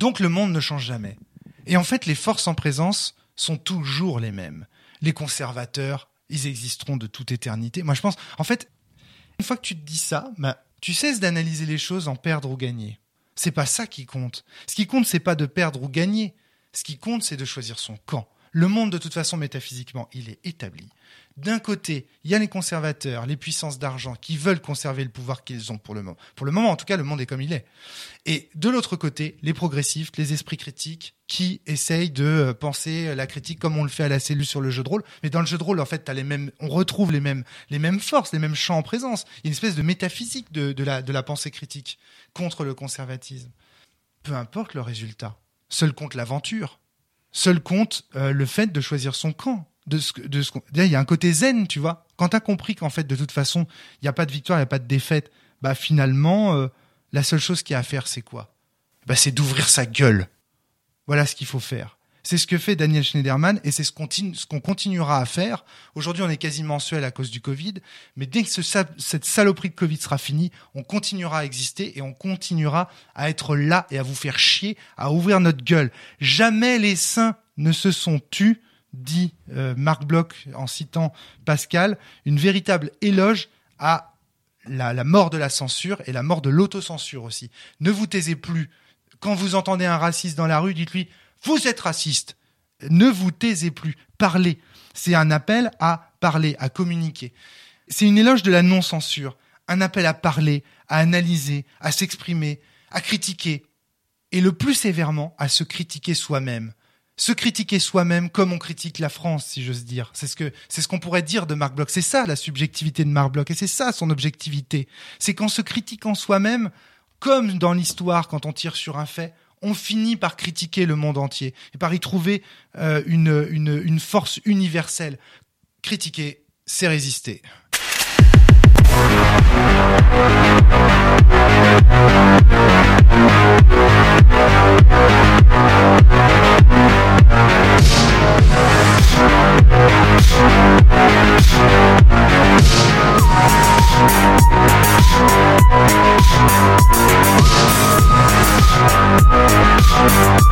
Donc le monde ne change jamais. Et en fait, les forces en présence sont toujours les mêmes. Les conservateurs, ils existeront de toute éternité. Moi, je pense, en fait, une fois que tu te dis ça, bah, tu cesses d'analyser les choses en perdre ou gagner. C'est pas ça qui compte. Ce qui compte, c'est pas de perdre ou gagner. Ce qui compte, c'est de choisir son camp. Le monde, de toute façon, métaphysiquement, il est établi. D'un côté, il y a les conservateurs, les puissances d'argent qui veulent conserver le pouvoir qu'ils ont pour le moment. Pour le moment, en tout cas, le monde est comme il est. Et de l'autre côté, les progressistes, les esprits critiques qui essayent de euh, penser la critique comme on le fait à la cellule sur le jeu de rôle. Mais dans le jeu de rôle, en fait, as les mêmes, on retrouve les mêmes, les mêmes forces, les mêmes champs en présence. Il y a une espèce de métaphysique de la pensée critique contre le conservatisme. Peu importe le résultat. Seul compte l'aventure. Seul compte euh, le fait de choisir son camp. De ce, de ce, il y a un côté zen, tu vois. Quand t'as compris qu'en fait, de toute façon, il n'y a pas de victoire, il n'y a pas de défaite, bah finalement, euh, la seule chose qu'il y a à faire, c'est quoi? Bah c'est d'ouvrir sa gueule. Voilà ce qu'il faut faire. C'est ce que fait Daniel Schneiderman et c'est ce qu'on continuera à faire. Aujourd'hui, on est quasi mensuel à cause du Covid, mais dès que ce, cette saloperie de Covid sera finie, on continuera à exister et on continuera à être là et à vous faire chier, à ouvrir notre gueule. Jamais les saints ne se sont tus, dit euh, Marc Bloch en citant Pascal, une véritable éloge à la mort de la censure et la mort de l'autocensure aussi. Ne vous taisez plus. Quand vous entendez un raciste dans la rue, dites-lui vous êtes raciste. Ne vous taisez plus. Parlez. C'est un appel à parler, à communiquer. C'est une éloge de la non-censure. Un appel à parler, à analyser, à s'exprimer, à critiquer. Et le plus sévèrement, à se critiquer soi-même. Se critiquer soi-même comme on critique la France, si j'ose dire. C'est ce que, c'est ce qu'on pourrait dire de Marc Bloch. C'est ça la subjectivité de Marc Bloch et c'est ça son objectivité. C'est qu'en se critiquant soi-même, comme dans l'histoire quand on tire sur un fait, on finit par critiquer le monde entier et par y trouver euh, une, force universelle. Critiquer, c'est résister. Thank